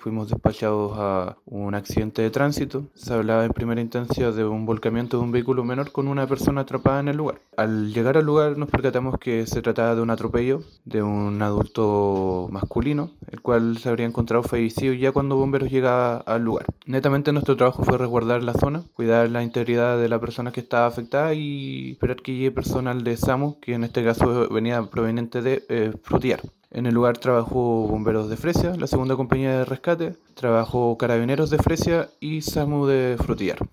Fuimos despachados a un accidente de tránsito. Se hablaba en primera instancia de un volcamiento de un vehículo menor con una persona atrapada en el lugar. Al llegar al lugar nos percatamos que se trataba de un atropello de un adulto masculino, el cual se habría encontrado fallecido ya cuando bomberos llegaban al lugar. Netamente nuestro trabajo fue resguardar la zona, cuidar la integridad de la persona que estaba afectada y esperar que llegue personal de SAMU, que en este caso venía proveniente de eh, Frutillar. En el lugar trabajó Bomberos de Fresia, la segunda compañía de rescate, trabajó Carabineros de Fresia y SAMU de Frutillar.